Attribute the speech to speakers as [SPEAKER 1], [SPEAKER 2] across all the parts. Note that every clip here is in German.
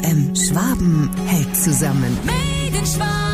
[SPEAKER 1] FM. Schwaben hält zusammen.
[SPEAKER 2] Made in Schwaben,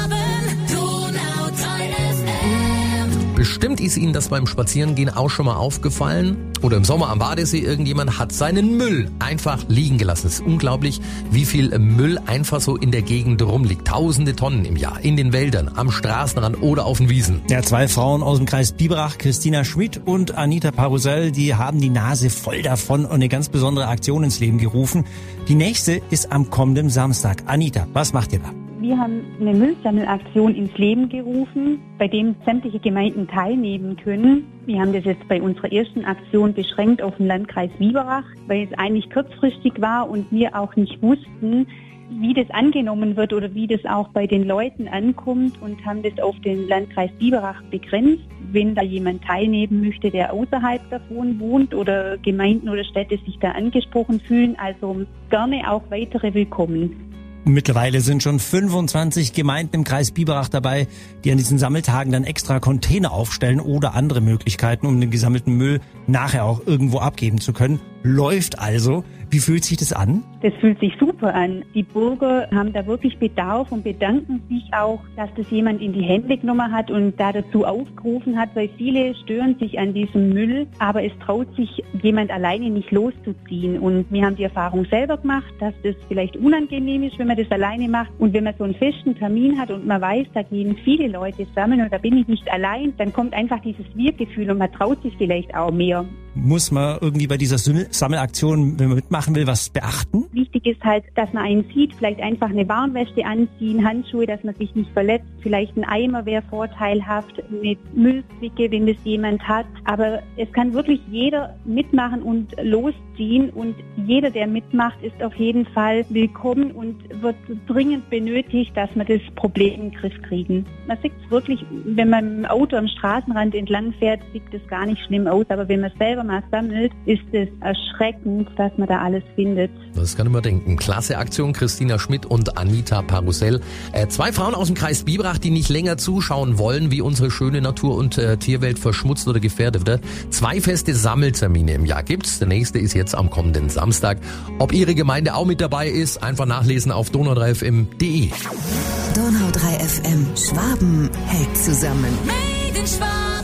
[SPEAKER 3] Bestimmt ist Ihnen das beim Spazierengehen auch schon mal aufgefallen. Oder im Sommer am Badesee, irgendjemand hat seinen Müll einfach liegen gelassen. Es ist unglaublich, wie viel Müll einfach so in der Gegend rumliegt. Tausende Tonnen im Jahr. In den Wäldern, am Straßenrand oder auf den Wiesen.
[SPEAKER 4] Ja, zwei Frauen aus dem Kreis Biberach, Christina Schmidt und Anita Parusel, die haben die Nase voll davon und eine ganz besondere Aktion ins Leben gerufen. Die nächste ist am kommenden Samstag. Anita, was macht ihr da?
[SPEAKER 5] Wir haben eine Müllsammelaktion ins Leben gerufen, bei dem sämtliche Gemeinden teilnehmen können. Wir haben das jetzt bei unserer ersten Aktion beschränkt auf den Landkreis Biberach, weil es eigentlich kurzfristig war und wir auch nicht wussten, wie das angenommen wird oder wie das auch bei den Leuten ankommt und haben das auf den Landkreis Biberach begrenzt. Wenn da jemand teilnehmen möchte, der außerhalb davon wohnt oder Gemeinden oder Städte sich da angesprochen fühlen, also gerne auch weitere willkommen.
[SPEAKER 4] Mittlerweile sind schon 25 Gemeinden im Kreis Biberach dabei, die an diesen Sammeltagen dann extra Container aufstellen oder andere Möglichkeiten, um den gesammelten Müll nachher auch irgendwo abgeben zu können. Läuft also. Wie fühlt sich das an?
[SPEAKER 5] Das fühlt sich super an. Die Bürger haben da wirklich Bedarf und bedanken sich auch, dass das jemand in die Hände genommen hat und da dazu aufgerufen hat, weil viele stören sich an diesem Müll, aber es traut sich jemand alleine nicht loszuziehen. Und wir haben die Erfahrung selber gemacht, dass das vielleicht unangenehm ist, wenn man das alleine macht. Und wenn man so einen festen Termin hat und man weiß, da gehen viele Leute sammeln und da bin ich nicht allein, dann kommt einfach dieses Wir-Gefühl und man traut sich vielleicht auch mehr.
[SPEAKER 4] Muss man irgendwie bei dieser Sammelaktion, wenn man mitmachen will, was beachten?
[SPEAKER 5] Wichtig ist halt, dass man einen sieht, vielleicht einfach eine Warnweste anziehen, Handschuhe, dass man sich nicht verletzt. Vielleicht ein Eimer wäre vorteilhaft, eine Müllzwicke, wenn das jemand hat. Aber es kann wirklich jeder mitmachen und losziehen und jeder, der mitmacht, ist auf jeden Fall willkommen und wird dringend benötigt, dass wir das Problem in den Griff kriegen. Man sieht es wirklich, wenn man im Auto am Straßenrand entlang fährt, sieht es gar nicht schlimm aus. Aber wenn man es selber mal sammelt, ist es erschreckend, was man da alles findet.
[SPEAKER 3] Das kann man denken. Klasse Aktion, Christina Schmidt und Anita Parussell. Äh, zwei Frauen aus dem Kreis Biberach, die nicht länger zuschauen wollen, wie unsere schöne Natur- und äh, Tierwelt verschmutzt oder gefährdet wird. Zwei feste Sammeltermine im Jahr gibt's. Der nächste ist jetzt am kommenden Samstag. Ob Ihre Gemeinde auch mit dabei ist, einfach nachlesen auf donau3fm.de.
[SPEAKER 1] Donau 3 FM. Schwaben hält zusammen.
[SPEAKER 2] Made in Schwaben.